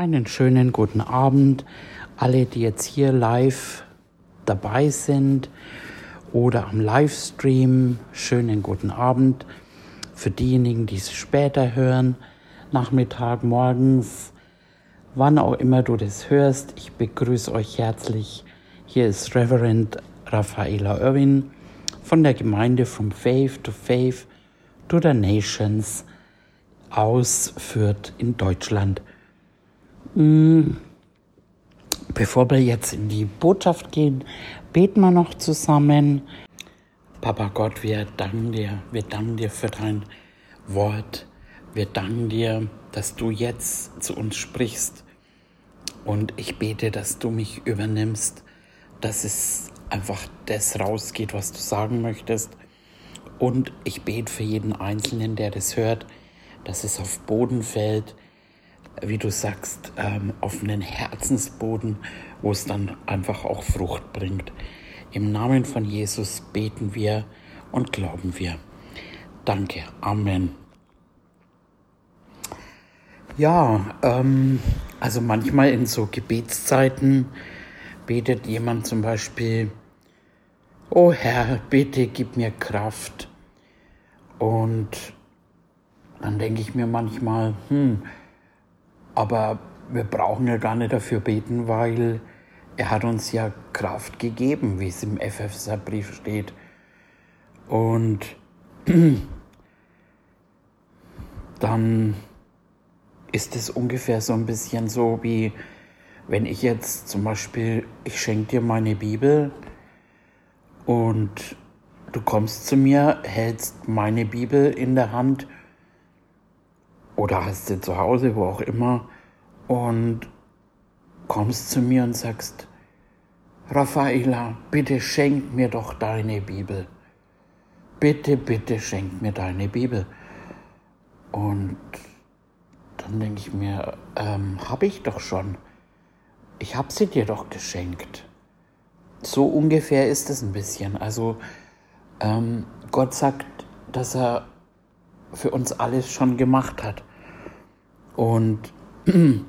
Einen schönen guten Abend, alle, die jetzt hier live dabei sind oder am Livestream. Schönen guten Abend für diejenigen, die es später hören, Nachmittag, morgens, wann auch immer du das hörst. Ich begrüße euch herzlich. Hier ist Reverend Raffaela Irwin von der Gemeinde From Faith to Faith to the Nations ausführt in Deutschland. Mm. Bevor wir jetzt in die Botschaft gehen, beten wir noch zusammen. Papa Gott, wir danken dir, wir danken dir für dein Wort. Wir danken dir, dass du jetzt zu uns sprichst. Und ich bete, dass du mich übernimmst, dass es einfach das rausgeht, was du sagen möchtest. Und ich bete für jeden Einzelnen, der das hört, dass es auf Boden fällt, wie du sagst, ähm, auf einen Herzensboden, wo es dann einfach auch Frucht bringt. Im Namen von Jesus beten wir und glauben wir. Danke. Amen. Ja, ähm, also manchmal in so Gebetszeiten betet jemand zum Beispiel, Oh Herr, bitte gib mir Kraft. Und dann denke ich mir manchmal, hm, aber wir brauchen ja gar nicht dafür beten, weil er hat uns ja Kraft gegeben, wie es im Epheserbrief steht. Und dann ist es ungefähr so ein bisschen so wie, wenn ich jetzt zum Beispiel, ich schenke dir meine Bibel und du kommst zu mir, hältst meine Bibel in der Hand oder hast sie zu Hause, wo auch immer, und kommst zu mir und sagst, Raffaela, bitte schenk mir doch deine Bibel. Bitte, bitte schenk mir deine Bibel. Und dann denke ich mir, ähm, habe ich doch schon. Ich habe sie dir doch geschenkt. So ungefähr ist es ein bisschen. Also ähm, Gott sagt, dass er für uns alles schon gemacht hat. Und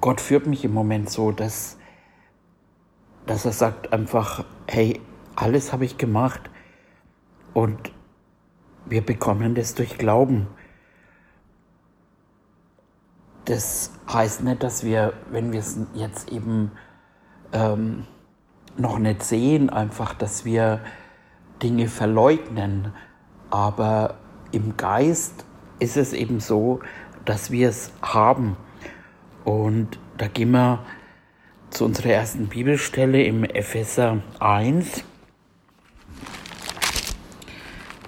Gott führt mich im Moment so, dass, dass er sagt einfach, hey, alles habe ich gemacht und wir bekommen das durch Glauben. Das heißt nicht, dass wir, wenn wir es jetzt eben ähm, noch nicht sehen, einfach, dass wir Dinge verleugnen, aber im Geist ist es eben so, dass wir es haben. Und da gehen wir zu unserer ersten Bibelstelle im Epheser 1.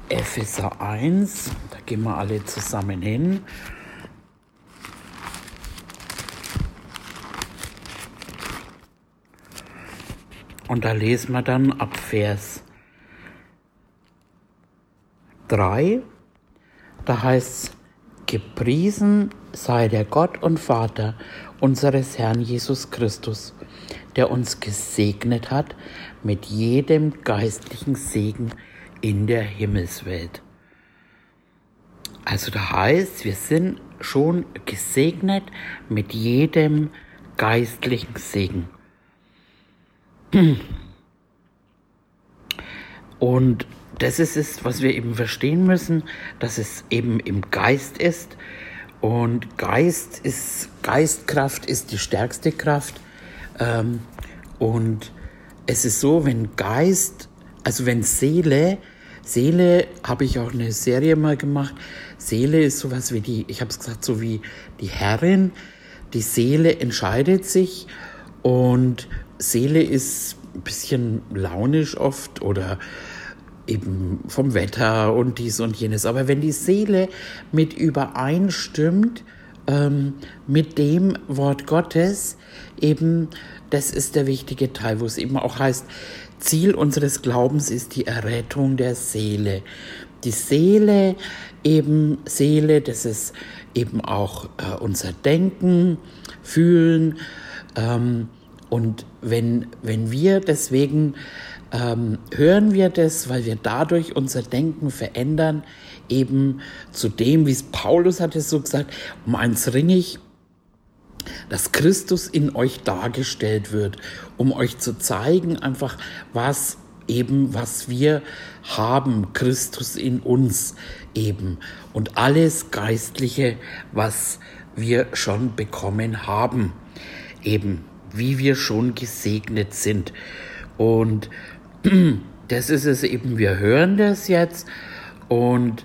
Epheser 1, da gehen wir alle zusammen hin. Und da lesen wir dann ab Vers 3 da heißt es, gepriesen sei der Gott und Vater unseres Herrn Jesus Christus, der uns gesegnet hat mit jedem geistlichen Segen in der Himmelswelt. Also da heißt, wir sind schon gesegnet mit jedem geistlichen Segen. Und das ist es, was wir eben verstehen müssen, dass es eben im Geist ist. Und Geist ist, Geistkraft ist die stärkste Kraft. Ähm, und es ist so, wenn Geist, also wenn Seele, Seele habe ich auch eine Serie mal gemacht. Seele ist sowas wie die, ich habe es gesagt, so wie die Herrin. Die Seele entscheidet sich und Seele ist ein bisschen launisch oft oder eben vom Wetter und dies und jenes. Aber wenn die Seele mit übereinstimmt ähm, mit dem Wort Gottes, eben, das ist der wichtige Teil, wo es eben auch heißt, Ziel unseres Glaubens ist die Errettung der Seele. Die Seele, eben Seele, das ist eben auch äh, unser Denken, Fühlen. Ähm, und wenn, wenn wir deswegen ähm, hören wir das, weil wir dadurch unser Denken verändern, eben zu dem, wie es Paulus hat es so gesagt, um eins ringe ich, dass Christus in euch dargestellt wird, um euch zu zeigen, einfach was eben, was wir haben, Christus in uns eben und alles Geistliche, was wir schon bekommen haben, eben wie wir schon gesegnet sind. Und das ist es eben, wir hören das jetzt und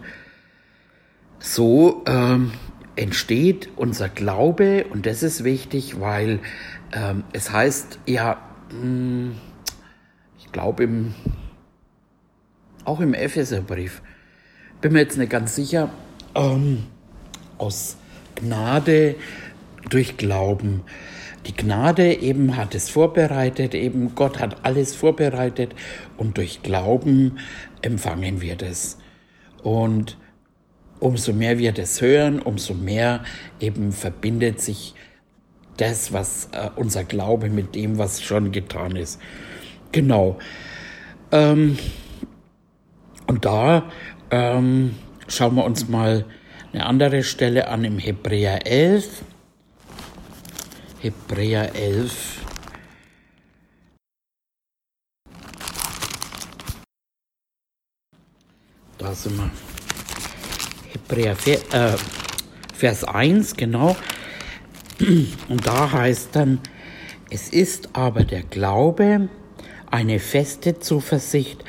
so ähm, entsteht unser Glaube und das ist wichtig, weil ähm, es heißt ja, mh, hm, ich glaube im, auch im Epheserbrief, bin mir jetzt nicht ganz sicher, ähm, aus Gnade durch Glauben. Die Gnade eben hat es vorbereitet, eben Gott hat alles vorbereitet und durch Glauben empfangen wir das. Und umso mehr wir das hören, umso mehr eben verbindet sich das, was äh, unser Glaube mit dem, was schon getan ist. Genau. Ähm, und da ähm, schauen wir uns mal eine andere Stelle an im Hebräer 11. Hebräer 11. Da sind wir. Hebräer äh, Vers 1, genau. Und da heißt dann, es ist aber der Glaube eine feste Zuversicht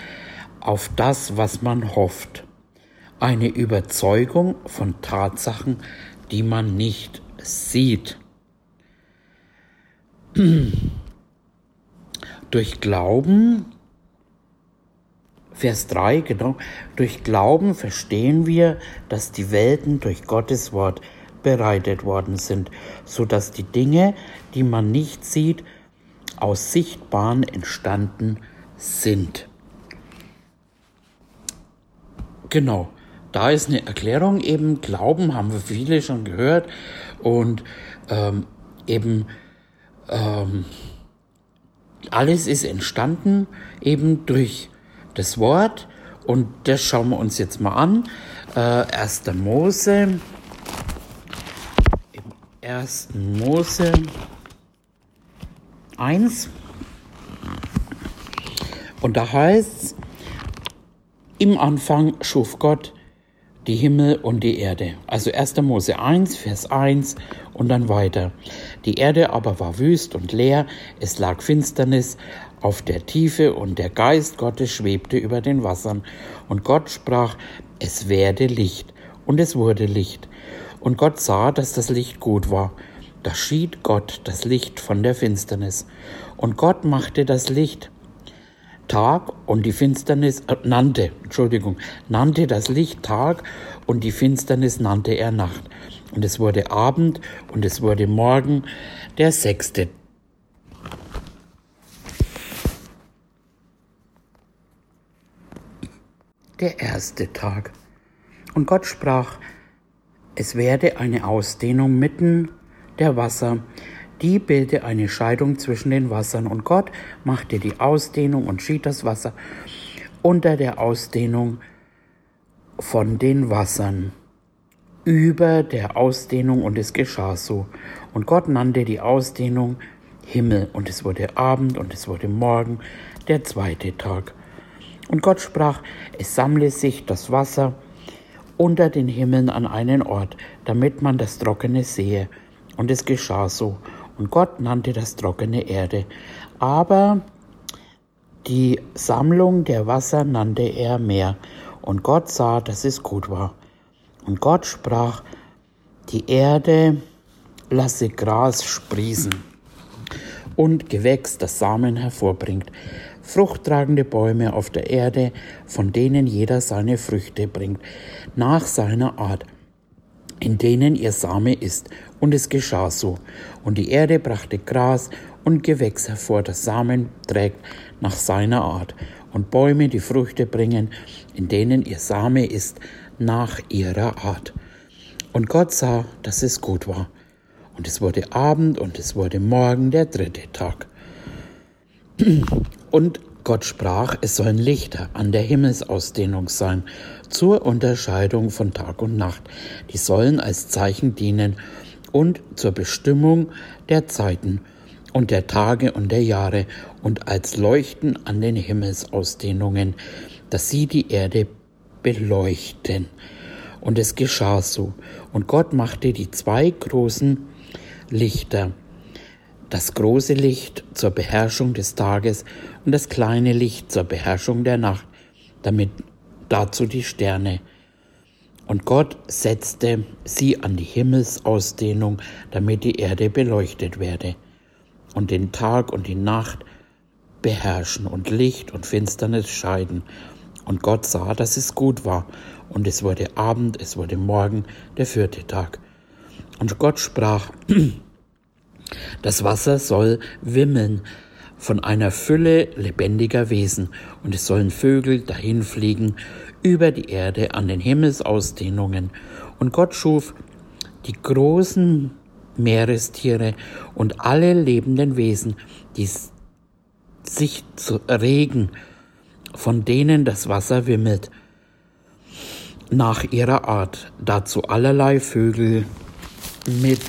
auf das, was man hofft, eine Überzeugung von Tatsachen, die man nicht sieht. Durch Glauben, Vers 3, genau, durch Glauben verstehen wir, dass die Welten durch Gottes Wort bereitet worden sind, so dass die Dinge, die man nicht sieht, aus Sichtbaren entstanden sind. Genau, da ist eine Erklärung. Eben, Glauben haben wir viele schon gehört. Und ähm, eben ähm, alles ist entstanden eben durch das Wort und das schauen wir uns jetzt mal an. Äh, 1. Mose, 1. Mose 1 und da heißt es, im Anfang schuf Gott die Himmel und die Erde. Also 1. Mose 1, Vers 1 und dann weiter. Die Erde aber war wüst und leer, es lag Finsternis auf der Tiefe und der Geist Gottes schwebte über den Wassern. Und Gott sprach, es werde Licht. Und es wurde Licht. Und Gott sah, dass das Licht gut war. Da schied Gott das Licht von der Finsternis. Und Gott machte das Licht Tag und die Finsternis äh, nannte, Entschuldigung, nannte das Licht Tag und die Finsternis nannte er Nacht. Und es wurde Abend und es wurde Morgen, der sechste. Der erste Tag. Und Gott sprach, es werde eine Ausdehnung mitten der Wasser die bildet eine Scheidung zwischen den Wassern und Gott machte die Ausdehnung und schied das Wasser unter der Ausdehnung von den Wassern über der Ausdehnung und es geschah so. Und Gott nannte die Ausdehnung Himmel und es wurde Abend und es wurde Morgen, der zweite Tag. Und Gott sprach, es sammle sich das Wasser unter den Himmeln an einen Ort, damit man das Trockene sehe. Und es geschah so. Und Gott nannte das trockene Erde. Aber die Sammlung der Wasser nannte er Meer. Und Gott sah, dass es gut war. Und Gott sprach, die Erde lasse Gras sprießen und Gewächs, das Samen hervorbringt, fruchttragende Bäume auf der Erde, von denen jeder seine Früchte bringt, nach seiner Art in denen ihr Same ist. Und es geschah so. Und die Erde brachte Gras und Gewächs hervor, das Samen trägt nach seiner Art. Und Bäume, die Früchte bringen, in denen ihr Same ist, nach ihrer Art. Und Gott sah, dass es gut war. Und es wurde Abend und es wurde Morgen, der dritte Tag. Und Gott sprach, es sollen Lichter an der Himmelsausdehnung sein, zur Unterscheidung von Tag und Nacht. Die sollen als Zeichen dienen und zur Bestimmung der Zeiten und der Tage und der Jahre und als Leuchten an den Himmelsausdehnungen, dass sie die Erde beleuchten. Und es geschah so. Und Gott machte die zwei großen Lichter, das große Licht zur Beherrschung des Tages und das kleine Licht zur Beherrschung der Nacht, damit dazu die Sterne. Und Gott setzte sie an die Himmelsausdehnung, damit die Erde beleuchtet werde und den Tag und die Nacht beherrschen und Licht und Finsternis scheiden. Und Gott sah, dass es gut war. Und es wurde Abend, es wurde Morgen, der vierte Tag. Und Gott sprach, das Wasser soll wimmeln von einer Fülle lebendiger Wesen, und es sollen Vögel dahinfliegen über die Erde an den Himmelsausdehnungen. Und Gott schuf die großen Meerestiere und alle lebenden Wesen, die sich zu regen, von denen das Wasser wimmelt, nach ihrer Art, dazu allerlei Vögel mit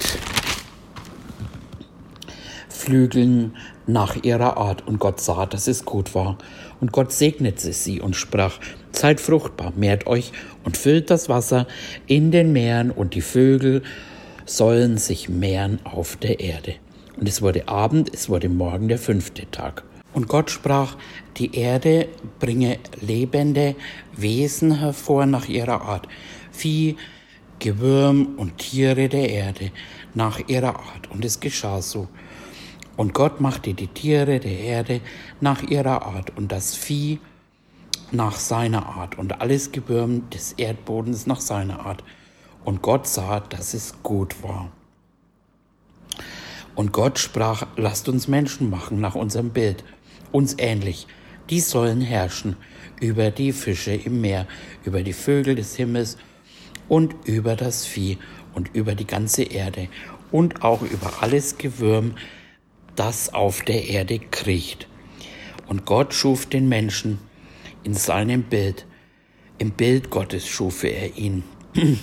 Flügeln nach ihrer Art. Und Gott sah, dass es gut war. Und Gott segnete sie und sprach, Seid fruchtbar, mehrt euch und füllt das Wasser in den Meeren und die Vögel sollen sich mehren auf der Erde. Und es wurde Abend, es wurde Morgen der fünfte Tag. Und Gott sprach, die Erde bringe lebende Wesen hervor nach ihrer Art, Vieh, Gewürm und Tiere der Erde nach ihrer Art. Und es geschah so. Und Gott machte die Tiere der Erde nach ihrer Art und das Vieh nach seiner Art und alles Gewürm des Erdbodens nach seiner Art. Und Gott sah, dass es gut war. Und Gott sprach, lasst uns Menschen machen nach unserem Bild, uns ähnlich. Die sollen herrschen über die Fische im Meer, über die Vögel des Himmels und über das Vieh und über die ganze Erde und auch über alles Gewürm, das auf der Erde kriecht. Und Gott schuf den Menschen in seinem Bild. Im Bild Gottes schuf er ihn.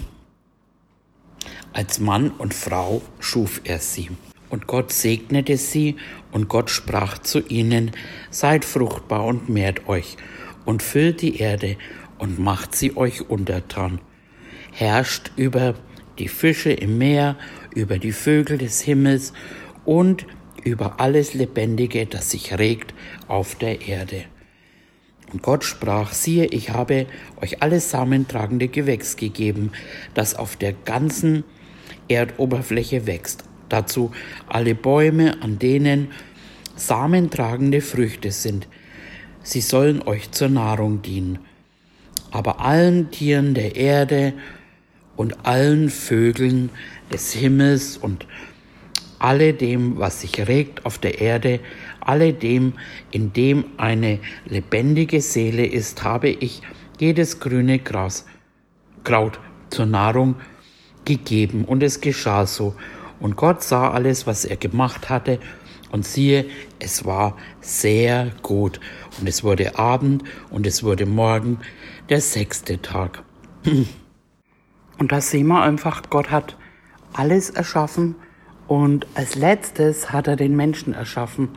Als Mann und Frau schuf er sie. Und Gott segnete sie, und Gott sprach zu ihnen, Seid fruchtbar und mehrt euch, und füllt die Erde, und macht sie euch untertan. Herrscht über die Fische im Meer, über die Vögel des Himmels und über alles Lebendige, das sich regt auf der Erde. Und Gott sprach, siehe, ich habe euch alles samentragende Gewächs gegeben, das auf der ganzen Erdoberfläche wächst. Dazu alle Bäume, an denen samentragende Früchte sind. Sie sollen euch zur Nahrung dienen. Aber allen Tieren der Erde und allen Vögeln des Himmels und alle dem, was sich regt auf der Erde, alle dem, in dem eine lebendige Seele ist, habe ich jedes grüne Gras, Kraut zur Nahrung gegeben. Und es geschah so. Und Gott sah alles, was er gemacht hatte, und siehe, es war sehr gut. Und es wurde Abend und es wurde Morgen, der sechste Tag. Und da sehen wir einfach, Gott hat alles erschaffen und als letztes hat er den Menschen erschaffen.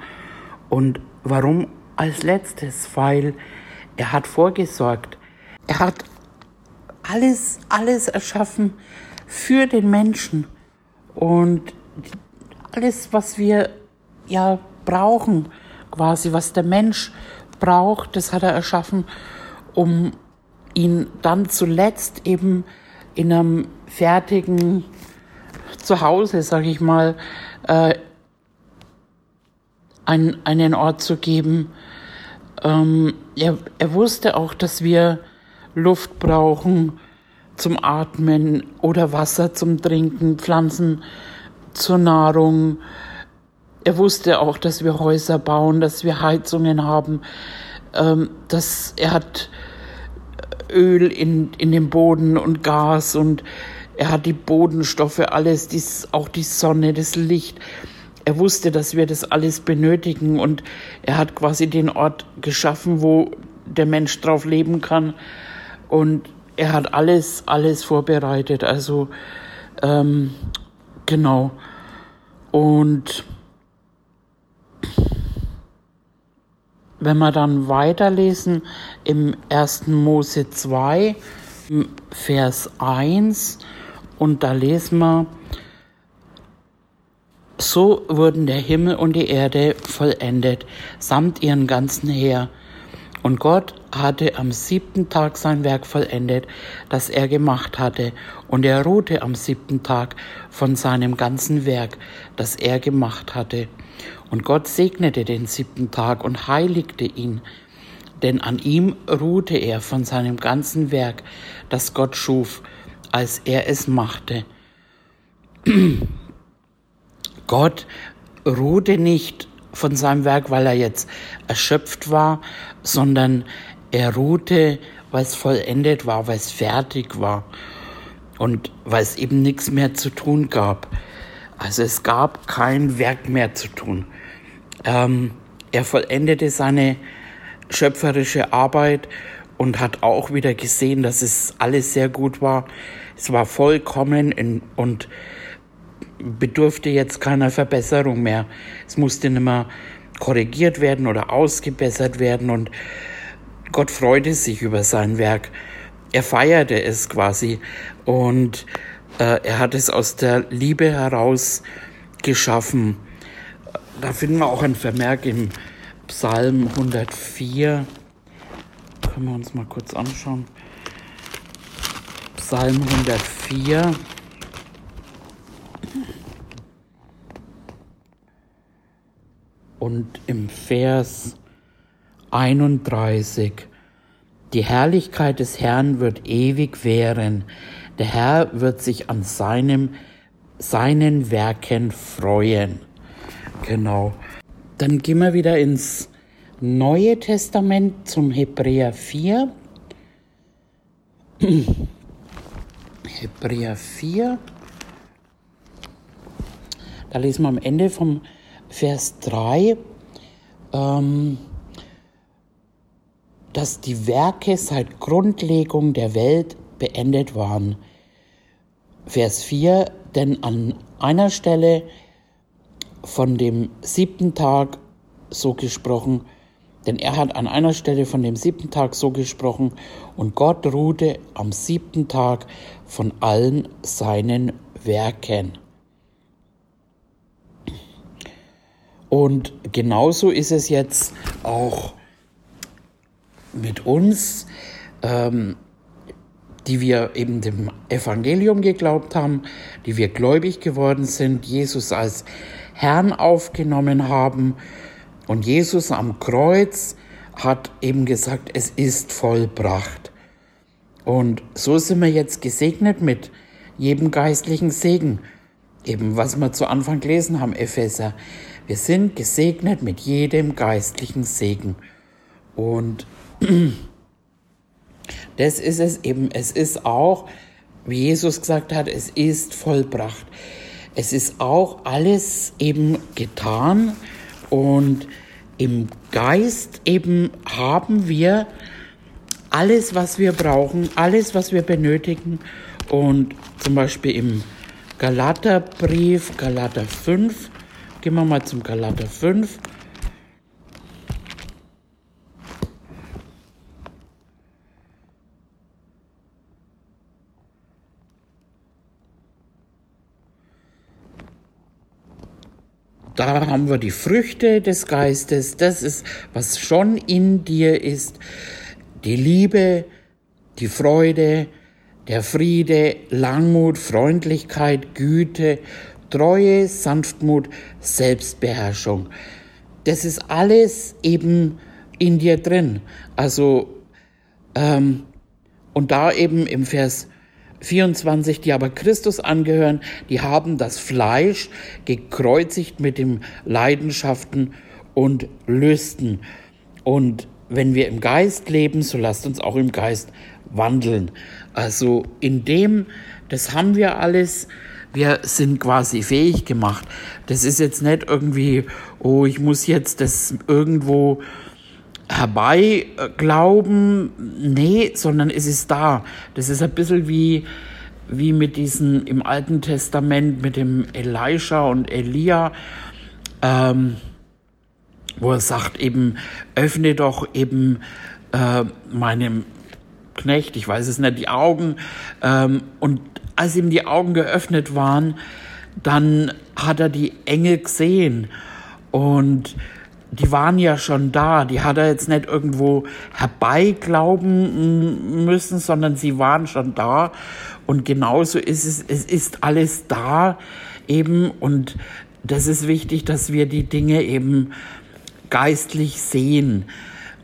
Und warum als letztes? Weil er hat vorgesorgt. Er hat alles, alles erschaffen für den Menschen. Und alles, was wir ja brauchen, quasi, was der Mensch braucht, das hat er erschaffen, um ihn dann zuletzt eben in einem fertigen Zuhause, sage ich mal, äh, ein, einen Ort zu geben. Ähm, er, er wusste auch, dass wir Luft brauchen zum Atmen oder Wasser zum Trinken, Pflanzen zur Nahrung. Er wusste auch, dass wir Häuser bauen, dass wir Heizungen haben, ähm, dass er hat Öl in, in dem Boden und Gas und er hat die Bodenstoffe, alles, dies, auch die Sonne, das Licht, er wusste, dass wir das alles benötigen und er hat quasi den Ort geschaffen, wo der Mensch drauf leben kann und er hat alles, alles vorbereitet. Also ähm, genau. Und wenn wir dann weiterlesen im 1. Mose 2, Vers 1, und da lesen wir, so wurden der Himmel und die Erde vollendet, samt ihren ganzen Heer. Und Gott hatte am siebten Tag sein Werk vollendet, das er gemacht hatte, und er ruhte am siebten Tag von seinem ganzen Werk, das er gemacht hatte. Und Gott segnete den siebten Tag und heiligte ihn, denn an ihm ruhte er von seinem ganzen Werk, das Gott schuf, als er es machte. Gott ruhte nicht von seinem Werk, weil er jetzt erschöpft war, sondern er ruhte, weil es vollendet war, weil es fertig war und weil es eben nichts mehr zu tun gab. Also es gab kein Werk mehr zu tun. Ähm, er vollendete seine schöpferische Arbeit und hat auch wieder gesehen, dass es alles sehr gut war. Es war vollkommen in, und bedurfte jetzt keiner Verbesserung mehr. Es musste nicht mehr korrigiert werden oder ausgebessert werden und Gott freute sich über sein Werk. Er feierte es quasi und äh, er hat es aus der Liebe heraus geschaffen. Da finden wir auch ein Vermerk im Psalm 104. Können wir uns mal kurz anschauen. Psalm 104. und im Vers 31. Die Herrlichkeit des Herrn wird ewig währen. Der Herr wird sich an seinem, seinen Werken freuen. Genau. Dann gehen wir wieder ins Neue Testament zum Hebräer 4. Hebräer 4. Da lesen wir am Ende vom Vers 3, ähm, dass die Werke seit Grundlegung der Welt beendet waren. Vers 4, denn an einer Stelle von dem siebten Tag so gesprochen, denn er hat an einer Stelle von dem siebten Tag so gesprochen, und Gott ruhte am siebten Tag von allen seinen Werken. Und genauso ist es jetzt auch mit uns, ähm, die wir eben dem Evangelium geglaubt haben, die wir gläubig geworden sind, Jesus als Herrn aufgenommen haben. Und Jesus am Kreuz hat eben gesagt, es ist vollbracht. Und so sind wir jetzt gesegnet mit jedem geistlichen Segen. Eben was wir zu Anfang gelesen haben, Epheser. Wir sind gesegnet mit jedem geistlichen Segen. Und das ist es eben. Es ist auch, wie Jesus gesagt hat, es ist vollbracht. Es ist auch alles eben getan und im Geist eben haben wir alles, was wir brauchen, alles, was wir benötigen. Und zum Beispiel im Galaterbrief, Galater 5, Gehen wir mal zum Galater 5. Da haben wir die Früchte des Geistes. Das ist, was schon in dir ist. Die Liebe, die Freude, der Friede, Langmut, Freundlichkeit, Güte, Treue, Sanftmut, Selbstbeherrschung. Das ist alles eben in dir drin. Also, ähm, und da eben im Vers 24, die aber Christus angehören, die haben das Fleisch gekreuzigt mit den Leidenschaften und Lüsten. Und wenn wir im Geist leben, so lasst uns auch im Geist wandeln. Also in dem, das haben wir alles, wir sind quasi fähig gemacht. Das ist jetzt nicht irgendwie, oh, ich muss jetzt das irgendwo herbei glauben. Nee, sondern es ist da. Das ist ein bisschen wie, wie mit diesen im Alten Testament mit dem Elisha und Elia, ähm, wo er sagt eben, öffne doch eben äh, meinem Knecht, ich weiß es nicht, die Augen. Ähm, und als ihm die Augen geöffnet waren, dann hat er die Engel gesehen. Und die waren ja schon da. Die hat er jetzt nicht irgendwo herbeiglauben müssen, sondern sie waren schon da. Und genauso ist es, es ist alles da eben. Und das ist wichtig, dass wir die Dinge eben geistlich sehen.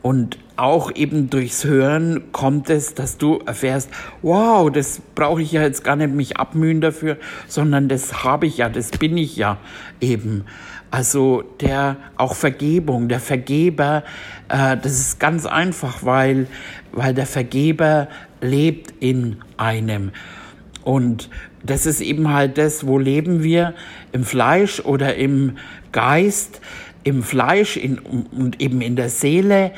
Und auch eben durchs Hören kommt es, dass du erfährst, wow, das brauche ich ja jetzt gar nicht mich abmühen dafür, sondern das habe ich ja, das bin ich ja eben. Also der auch Vergebung, der Vergeber, äh, das ist ganz einfach, weil, weil der Vergeber lebt in einem. Und das ist eben halt das, wo leben wir, im Fleisch oder im Geist, im Fleisch in, und eben in der Seele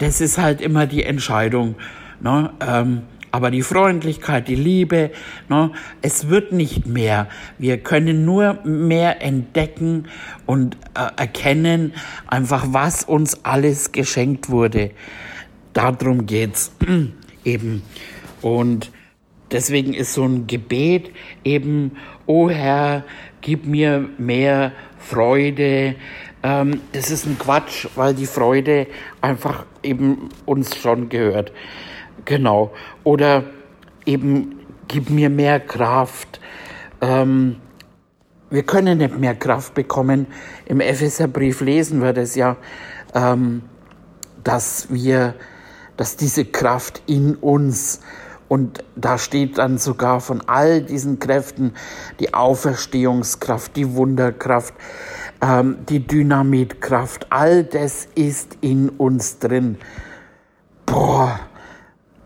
das ist halt immer die Entscheidung. Ne? Ähm, aber die Freundlichkeit, die Liebe, ne, es wird nicht mehr. Wir können nur mehr entdecken und äh, erkennen, einfach was uns alles geschenkt wurde. Darum geht's eben. Und deswegen ist so ein Gebet eben, O Herr, gib mir mehr Freude, ähm, das ist ein Quatsch, weil die Freude einfach eben uns schon gehört. Genau. Oder eben, gib mir mehr Kraft. Ähm, wir können nicht mehr Kraft bekommen. Im Epheserbrief lesen wir das ja, ähm, dass wir, dass diese Kraft in uns und da steht dann sogar von all diesen Kräften die Auferstehungskraft, die Wunderkraft, ähm, die Dynamitkraft, all das ist in uns drin. Boah,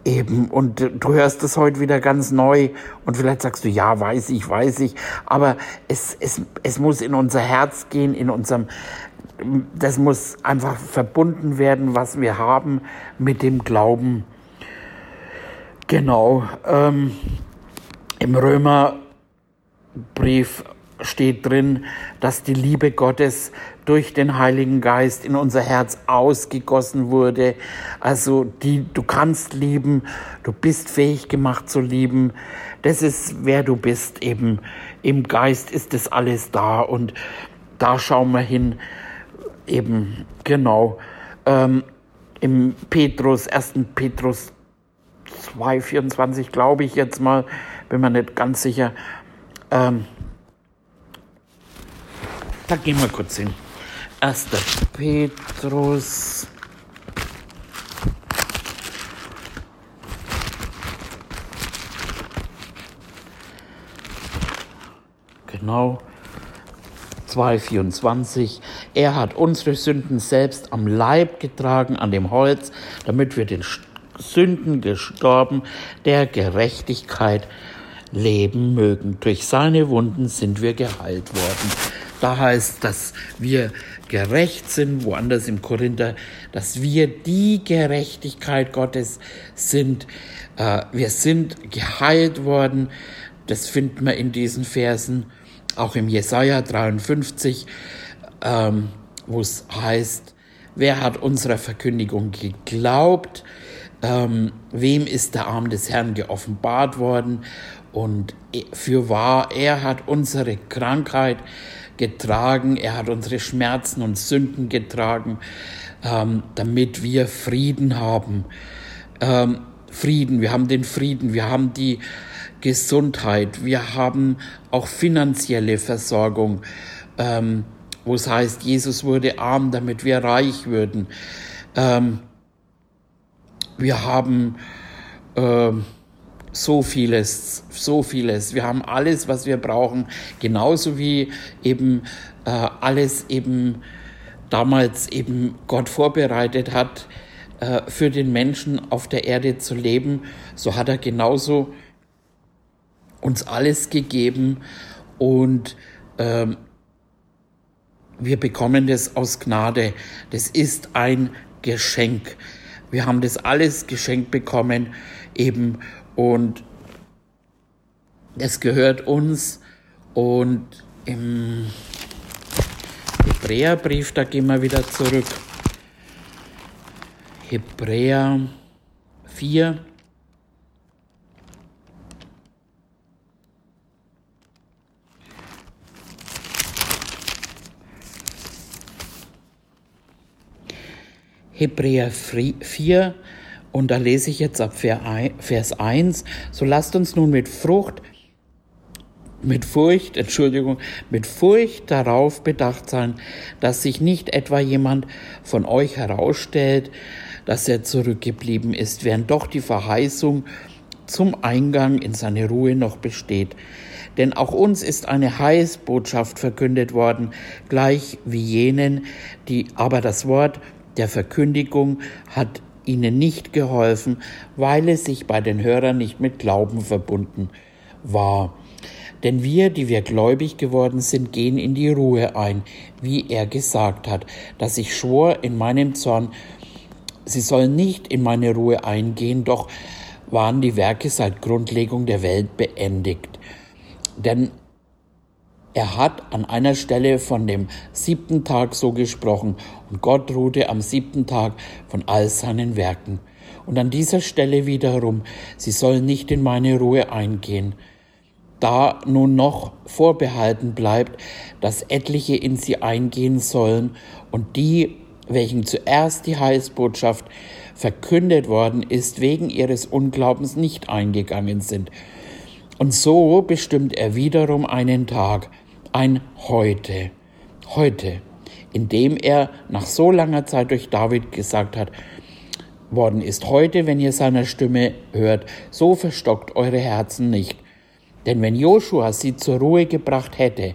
eben. Und du hörst es heute wieder ganz neu und vielleicht sagst du, ja, weiß ich, weiß ich. Aber es, es, es muss in unser Herz gehen, in unserem, das muss einfach verbunden werden, was wir haben mit dem Glauben. Genau. Ähm, Im Römerbrief steht drin, dass die Liebe Gottes durch den Heiligen Geist in unser Herz ausgegossen wurde. Also die, du kannst lieben, du bist fähig gemacht zu lieben. Das ist, wer du bist eben. Im Geist ist das alles da und da schauen wir hin. Eben, genau. Ähm, Im Petrus, 1. Petrus 2,24 glaube ich jetzt mal, bin mir nicht ganz sicher. Ähm, da gehen wir kurz hin. 1. Petrus. Genau. 2,24. Er hat unsere Sünden selbst am Leib getragen, an dem Holz, damit wir den Sünden gestorben, der Gerechtigkeit leben mögen. Durch seine Wunden sind wir geheilt worden. Da heißt, dass wir gerecht sind, woanders im Korinther, dass wir die Gerechtigkeit Gottes sind. Äh, wir sind geheilt worden. Das finden wir in diesen Versen, auch im Jesaja 53, ähm, wo es heißt, wer hat unserer Verkündigung geglaubt? Ähm, wem ist der Arm des Herrn geoffenbart worden? Und für wahr, er hat unsere Krankheit getragen, er hat unsere Schmerzen und Sünden getragen, ähm, damit wir Frieden haben. Ähm, Frieden, wir haben den Frieden, wir haben die Gesundheit, wir haben auch finanzielle Versorgung, ähm, wo es heißt, Jesus wurde arm, damit wir reich würden. Ähm, wir haben ähm, so vieles, so vieles. Wir haben alles, was wir brauchen, genauso wie eben äh, alles eben damals eben Gott vorbereitet hat, äh, für den Menschen auf der Erde zu leben. So hat er genauso uns alles gegeben und ähm, wir bekommen das aus Gnade. Das ist ein Geschenk. Wir haben das alles geschenkt bekommen eben und es gehört uns und im Hebräerbrief, da gehen wir wieder zurück. Hebräer 4. Hebräer 4 und da lese ich jetzt ab Vers 1, so lasst uns nun mit Frucht, mit Furcht, Entschuldigung, mit Furcht darauf bedacht sein, dass sich nicht etwa jemand von euch herausstellt, dass er zurückgeblieben ist, während doch die Verheißung zum Eingang in seine Ruhe noch besteht. Denn auch uns ist eine Heilsbotschaft verkündet worden, gleich wie jenen, die aber das Wort der Verkündigung hat ihnen nicht geholfen, weil es sich bei den Hörern nicht mit Glauben verbunden war. Denn wir, die wir gläubig geworden sind, gehen in die Ruhe ein, wie er gesagt hat, dass ich schwor in meinem Zorn, sie sollen nicht in meine Ruhe eingehen, doch waren die Werke seit Grundlegung der Welt beendigt. Denn er hat an einer Stelle von dem siebten Tag so gesprochen und Gott ruhte am siebten Tag von all seinen Werken. Und an dieser Stelle wiederum, sie sollen nicht in meine Ruhe eingehen. Da nun noch vorbehalten bleibt, dass etliche in sie eingehen sollen und die, welchen zuerst die Heilsbotschaft verkündet worden ist, wegen ihres Unglaubens nicht eingegangen sind. Und so bestimmt er wiederum einen Tag, ein Heute, heute, indem er nach so langer Zeit durch David gesagt hat, worden ist heute, wenn ihr seiner Stimme hört, so verstockt eure Herzen nicht. Denn wenn Joshua sie zur Ruhe gebracht hätte,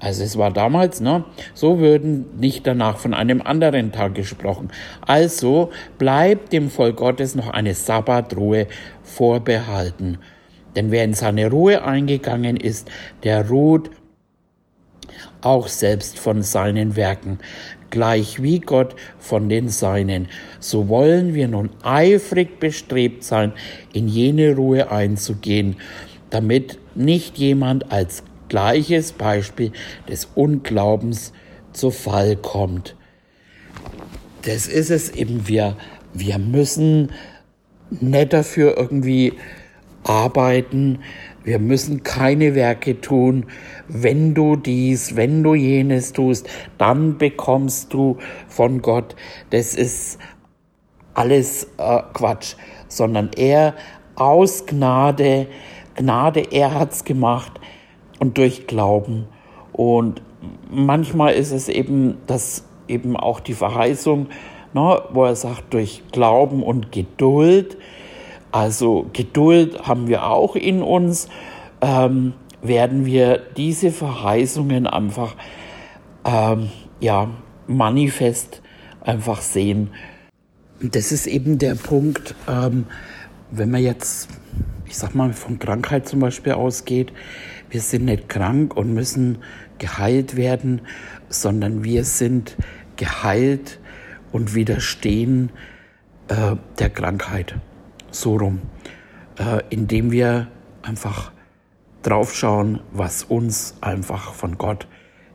also es war damals, ne, so würden nicht danach von einem anderen Tag gesprochen. Also bleibt dem Volk Gottes noch eine Sabbatruhe vorbehalten. Denn wer in seine Ruhe eingegangen ist, der ruht auch selbst von seinen Werken, gleich wie Gott von den Seinen. So wollen wir nun eifrig bestrebt sein, in jene Ruhe einzugehen, damit nicht jemand als gleiches Beispiel des Unglaubens zu Fall kommt. Das ist es eben, wir, wir müssen nicht dafür irgendwie arbeiten, wir müssen keine Werke tun. Wenn du dies, wenn du jenes tust, dann bekommst du von Gott. Das ist alles äh, Quatsch, sondern er aus Gnade, Gnade, er hat's gemacht und durch Glauben. Und manchmal ist es eben, dass eben auch die Verheißung, ne, wo er sagt, durch Glauben und Geduld, also Geduld haben wir auch in uns, ähm, werden wir diese Verheißungen einfach ähm, ja, manifest einfach sehen. Das ist eben der Punkt, ähm, wenn man jetzt, ich sag mal, von Krankheit zum Beispiel ausgeht, wir sind nicht krank und müssen geheilt werden, sondern wir sind geheilt und widerstehen äh, der Krankheit so rum, äh, indem wir einfach draufschauen, was uns einfach von Gott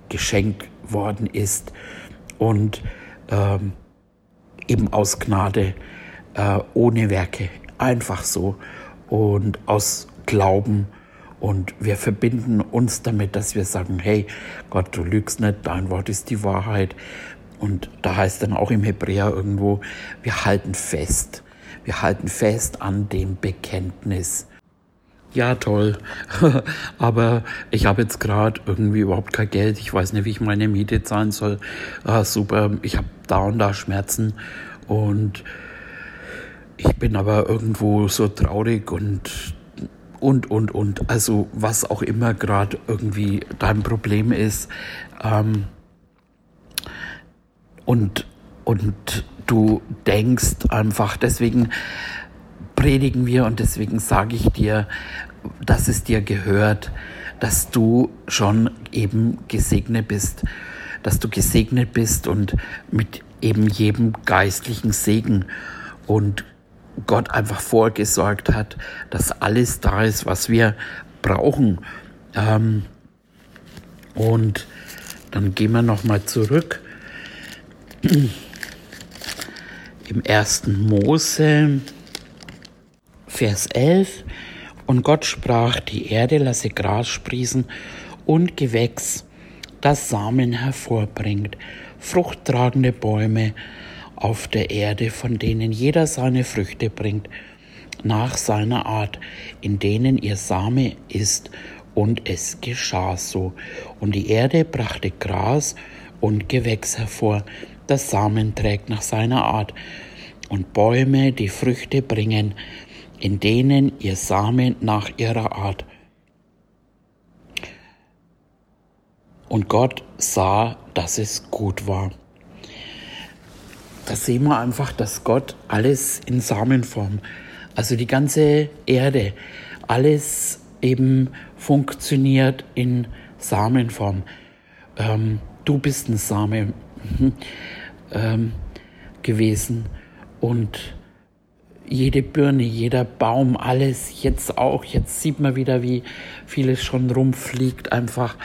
geschenkt worden ist und ähm, eben aus Gnade, äh, ohne Werke, einfach so und aus Glauben. Und wir verbinden uns damit, dass wir sagen, hey Gott, du lügst nicht, dein Wort ist die Wahrheit. Und da heißt dann auch im Hebräer irgendwo, wir halten fest wir halten fest an dem Bekenntnis. Ja, toll. Aber ich habe jetzt gerade irgendwie überhaupt kein Geld. Ich weiß nicht, wie ich meine Miete zahlen soll. Ah, super, ich habe da und da Schmerzen. Und ich bin aber irgendwo so traurig und und, und, und. Also was auch immer gerade irgendwie dein Problem ist. Ähm, und, und du denkst einfach. Deswegen predigen wir und deswegen sage ich dir, dass es dir gehört, dass du schon eben gesegnet bist, dass du gesegnet bist und mit eben jedem geistlichen Segen und Gott einfach vorgesorgt hat, dass alles da ist, was wir brauchen. Ähm, und dann gehen wir nochmal zurück. Im ersten Mose, Vers 11. Und Gott sprach, die Erde lasse Gras sprießen und Gewächs, das Samen hervorbringt, fruchttragende Bäume auf der Erde, von denen jeder seine Früchte bringt, nach seiner Art, in denen ihr Same ist. Und es geschah so. Und die Erde brachte Gras und Gewächs hervor, das Samen trägt nach seiner Art, und Bäume, die Früchte bringen, in denen ihr Samen nach ihrer Art. Und Gott sah, dass es gut war. Da sehen wir einfach, dass Gott alles in Samenform, also die ganze Erde, alles eben funktioniert in Samenform. Ähm, du bist ein Same ähm, gewesen und jede Birne, jeder Baum, alles jetzt auch. Jetzt sieht man wieder, wie vieles schon rumfliegt einfach.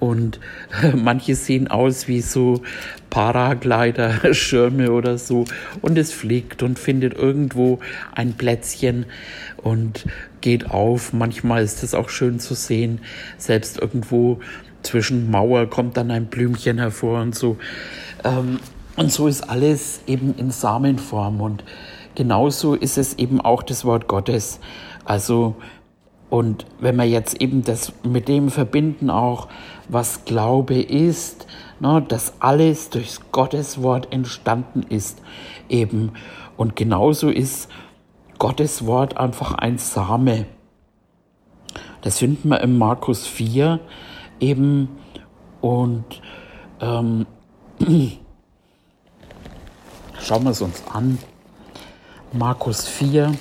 Und manche sehen aus wie so Paraglider, Schirme oder so. Und es fliegt und findet irgendwo ein Plätzchen und geht auf. Manchmal ist es auch schön zu sehen. Selbst irgendwo zwischen Mauer kommt dann ein Blümchen hervor und so. Ähm, und so ist alles eben in Samenform und genauso ist es eben auch das Wort Gottes. Also, und wenn wir jetzt eben das mit dem verbinden auch, was Glaube ist, ne, dass alles durch Gottes Wort entstanden ist, eben. Und genauso ist Gottes Wort einfach ein Same. Das finden wir im Markus 4 eben und ähm, schauen wir es uns an. Markus 4.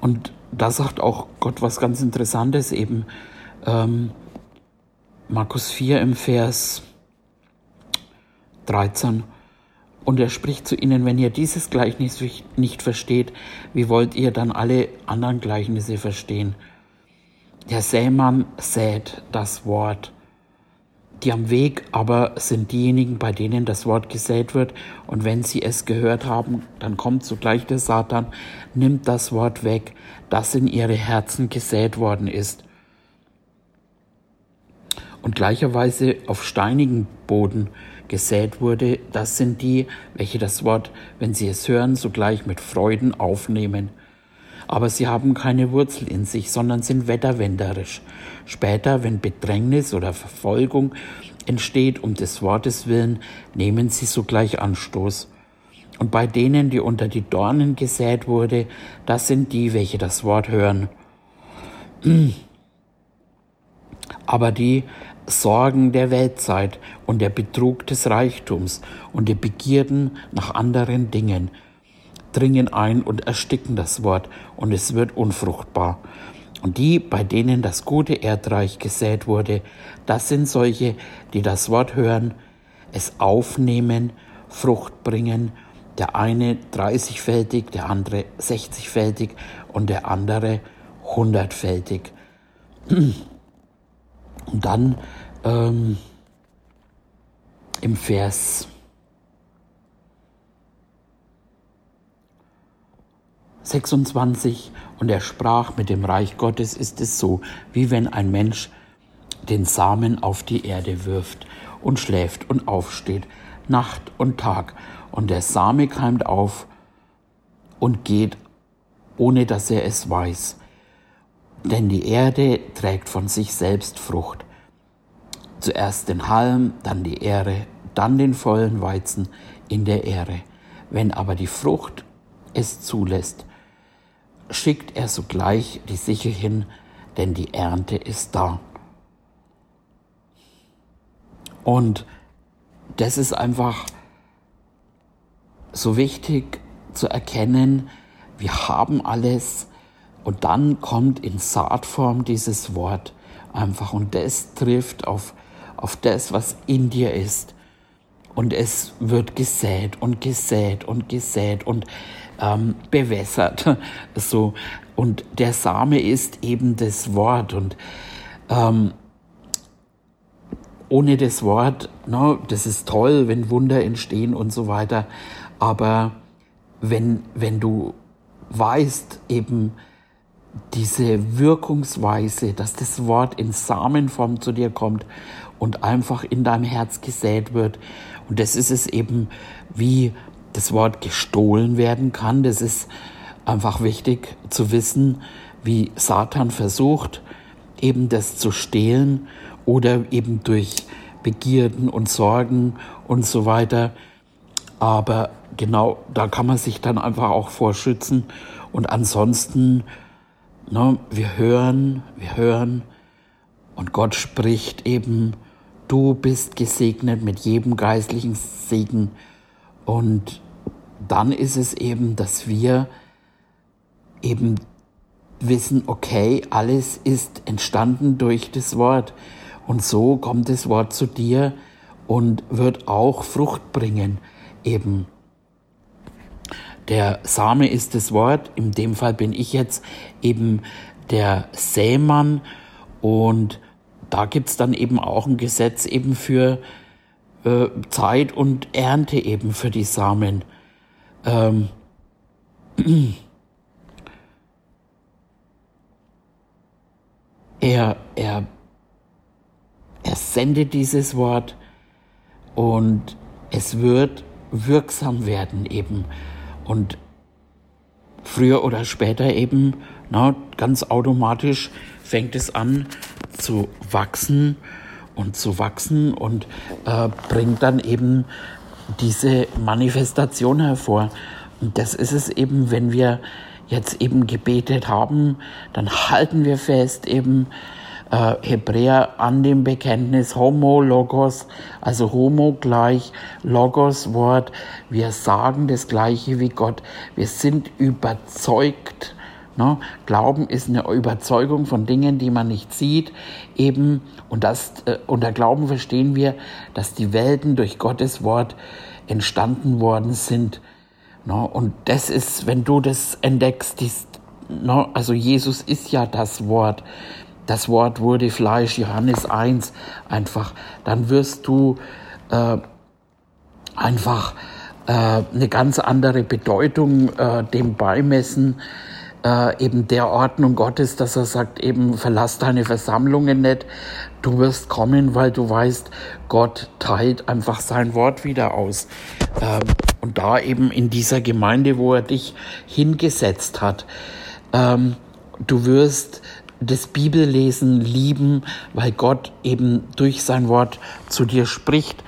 Und da sagt auch Gott was ganz Interessantes eben. Ähm, Markus 4 im Vers 13. Und er spricht zu ihnen, wenn ihr dieses Gleichnis nicht versteht, wie wollt ihr dann alle anderen Gleichnisse verstehen? Der Sämann sät das Wort. Die am Weg aber sind diejenigen, bei denen das Wort gesät wird. Und wenn sie es gehört haben, dann kommt sogleich der Satan, nimmt das Wort weg, das in ihre Herzen gesät worden ist. Und gleicherweise auf steinigen Boden gesät wurde, das sind die, welche das Wort, wenn sie es hören, sogleich mit Freuden aufnehmen. Aber sie haben keine Wurzel in sich, sondern sind wetterwenderisch. Später, wenn Bedrängnis oder Verfolgung entsteht um des Wortes willen, nehmen sie sogleich Anstoß. Und bei denen, die unter die Dornen gesät wurde, das sind die, welche das Wort hören. Aber die, Sorgen der Weltzeit und der Betrug des Reichtums und die Begierden nach anderen Dingen dringen ein und ersticken das Wort und es wird unfruchtbar. Und die, bei denen das gute Erdreich gesät wurde, das sind solche, die das Wort hören, es aufnehmen, Frucht bringen, der eine dreißigfältig, der andere sechzigfältig und der andere hundertfältig. Und dann ähm, im Vers 26 und er sprach, mit dem Reich Gottes ist es so, wie wenn ein Mensch den Samen auf die Erde wirft und schläft und aufsteht, Nacht und Tag, und der Same keimt auf und geht, ohne dass er es weiß. Denn die Erde trägt von sich selbst Frucht. Zuerst den Halm, dann die Ähre, dann den vollen Weizen in der Ähre. Wenn aber die Frucht es zulässt, schickt er sogleich die Sichel hin, denn die Ernte ist da. Und das ist einfach so wichtig zu erkennen, wir haben alles und dann kommt in Saatform dieses Wort einfach und das trifft auf, auf das, was in dir ist. Und es wird gesät und gesät und gesät und ähm, bewässert. So. Und der Same ist eben das Wort. Und ähm, ohne das Wort, no, das ist toll, wenn Wunder entstehen und so weiter. Aber wenn, wenn du weißt, eben diese Wirkungsweise, dass das Wort in Samenform zu dir kommt und einfach in deinem Herz gesät wird. Und das ist es eben, wie das Wort gestohlen werden kann. Das ist einfach wichtig zu wissen, wie Satan versucht, eben das zu stehlen oder eben durch Begierden und Sorgen und so weiter. Aber genau da kann man sich dann einfach auch vorschützen. Und ansonsten, ne, wir hören, wir hören und Gott spricht eben, du bist gesegnet mit jedem geistlichen Segen. Und dann ist es eben, dass wir eben wissen, okay, alles ist entstanden durch das Wort. Und so kommt das Wort zu dir und wird auch Frucht bringen, eben. Der Same ist das Wort, in dem Fall bin ich jetzt eben der Sämann und da gibt's dann eben auch ein Gesetz eben für äh, Zeit und Ernte eben für die Samen. Ähm, er, er, er sendet dieses Wort und es wird wirksam werden eben. Und früher oder später eben, na, ganz automatisch fängt es an zu wachsen und zu wachsen und äh, bringt dann eben diese Manifestation hervor. Und das ist es eben, wenn wir jetzt eben gebetet haben, dann halten wir fest eben äh, Hebräer an dem Bekenntnis Homo Logos, also Homo gleich Logos Wort. Wir sagen das Gleiche wie Gott. Wir sind überzeugt. Ne? Glauben ist eine Überzeugung von Dingen, die man nicht sieht, eben. Und das, äh, unter Glauben verstehen wir, dass die Welten durch Gottes Wort entstanden worden sind. Ne? und das ist, wenn du das entdeckst, dies, ne? also Jesus ist ja das Wort. Das Wort wurde Fleisch, Johannes 1 einfach. Dann wirst du äh, einfach äh, eine ganz andere Bedeutung äh, dem beimessen äh, eben der Ordnung Gottes, dass er sagt, eben verlass deine Versammlungen nicht, du wirst kommen, weil du weißt, Gott teilt einfach sein Wort wieder aus. Ähm, und da eben in dieser Gemeinde, wo er dich hingesetzt hat, ähm, du wirst das Bibellesen lieben, weil Gott eben durch sein Wort zu dir spricht.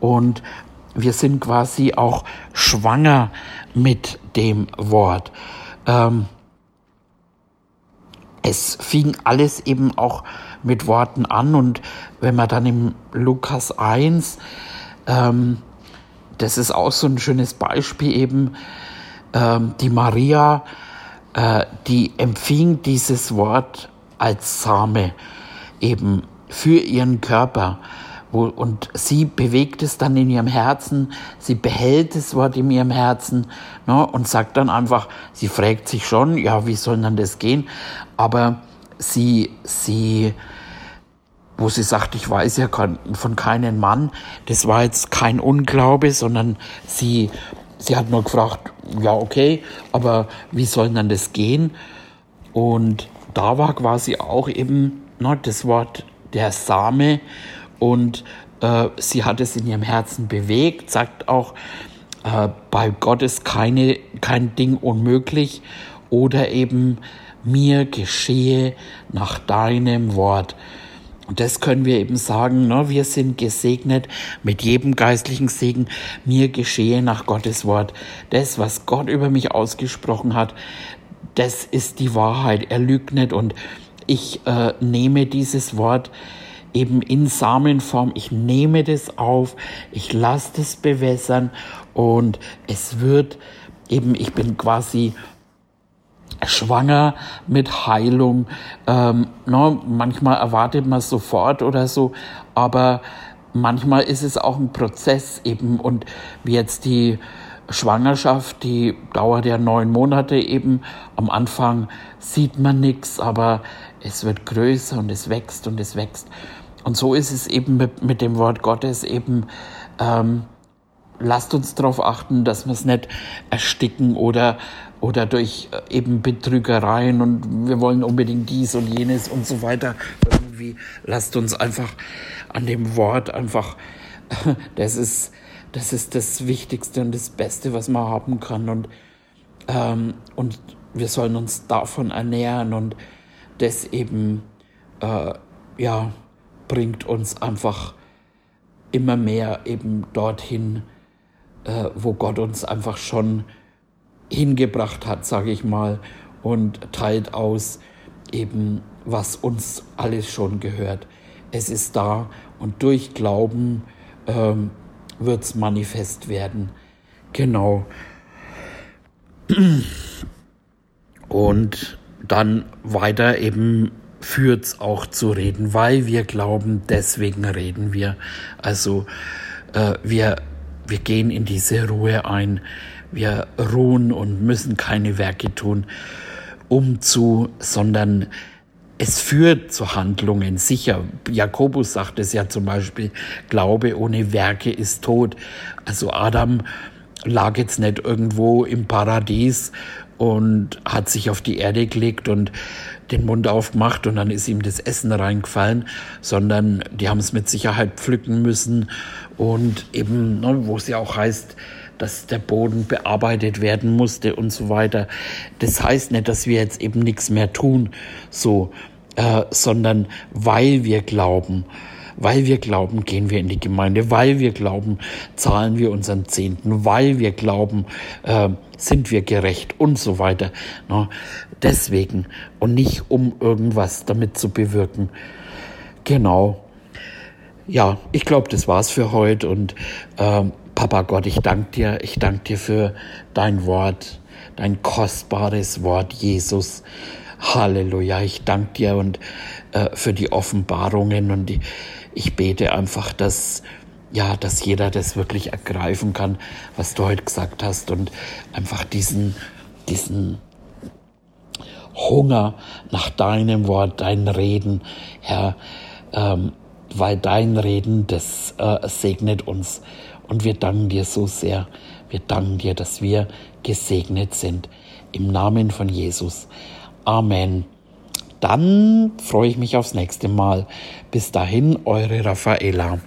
Und wir sind quasi auch schwanger mit dem Wort. Ähm, es fing alles eben auch mit Worten an und wenn man dann im Lukas 1, ähm, das ist auch so ein schönes Beispiel eben, ähm, die Maria, äh, die empfing dieses Wort als Same eben für ihren Körper und sie bewegt es dann in ihrem Herzen, sie behält das Wort in ihrem Herzen ne, und sagt dann einfach, sie fragt sich schon, ja, wie soll denn das gehen? Aber sie, sie, wo sie sagt, ich weiß ja von keinem Mann, das war jetzt kein Unglaube, sondern sie, sie hat nur gefragt, ja, okay, aber wie soll denn das gehen? Und da war quasi auch eben ne, das Wort der Same und äh, sie hat es in ihrem Herzen bewegt, sagt auch, äh, bei Gott ist keine, kein Ding unmöglich oder eben mir geschehe nach deinem Wort. Und das können wir eben sagen, ne? wir sind gesegnet mit jedem geistlichen Segen. Mir geschehe nach Gottes Wort. Das, was Gott über mich ausgesprochen hat, das ist die Wahrheit. Er lügt nicht und ich äh, nehme dieses Wort eben in Samenform. Ich nehme das auf, ich lasse das bewässern und es wird eben, ich bin quasi schwanger mit Heilung. Ähm, no, manchmal erwartet man sofort oder so, aber manchmal ist es auch ein Prozess eben und wie jetzt die Schwangerschaft, die dauert ja neun Monate eben. Am Anfang sieht man nichts, aber es wird größer und es wächst und es wächst. Und so ist es eben mit, mit dem Wort Gottes eben, ähm, lasst uns darauf achten, dass wir es nicht ersticken oder, oder durch äh, eben Betrügereien und wir wollen unbedingt dies und jenes und so weiter. Irgendwie lasst uns einfach an dem Wort einfach, das ist, das ist das Wichtigste und das Beste, was man haben kann. Und, ähm, und wir sollen uns davon ernähren und das eben, äh, ja, bringt uns einfach immer mehr eben dorthin, äh, wo Gott uns einfach schon hingebracht hat, sage ich mal, und teilt aus eben, was uns alles schon gehört. Es ist da und durch Glauben ähm, wird es manifest werden. Genau. Und dann weiter eben führt es auch zu reden, weil wir glauben, deswegen reden wir. Also äh, wir, wir gehen in diese Ruhe ein. Wir ruhen und müssen keine Werke tun, um zu, sondern es führt zu Handlungen, sicher. Jakobus sagt es ja zum Beispiel, Glaube ohne Werke ist tot. Also Adam lag jetzt nicht irgendwo im Paradies und hat sich auf die Erde gelegt und den Mund aufgemacht und dann ist ihm das Essen reingefallen, sondern die haben es mit Sicherheit pflücken müssen und eben, ne, wo es ja auch heißt, dass der Boden bearbeitet werden musste und so weiter. Das heißt nicht, dass wir jetzt eben nichts mehr tun, so, äh, sondern weil wir glauben, weil wir glauben, gehen wir in die Gemeinde, weil wir glauben, zahlen wir unseren Zehnten, weil wir glauben, äh, sind wir gerecht und so weiter. No, deswegen und nicht um irgendwas damit zu bewirken. Genau. Ja, ich glaube, das war's für heute und äh, Papa Gott, ich danke dir, ich danke dir für dein Wort, dein kostbares Wort, Jesus. Halleluja, ich danke dir und äh, für die Offenbarungen und die, ich bete einfach, dass ja, dass jeder das wirklich ergreifen kann, was du heute gesagt hast und einfach diesen, diesen Hunger nach deinem Wort, dein Reden, Herr, ähm, weil dein Reden, das äh, segnet uns. Und wir danken dir so sehr. Wir danken dir, dass wir gesegnet sind. Im Namen von Jesus. Amen. Dann freue ich mich aufs nächste Mal. Bis dahin, eure Raffaela.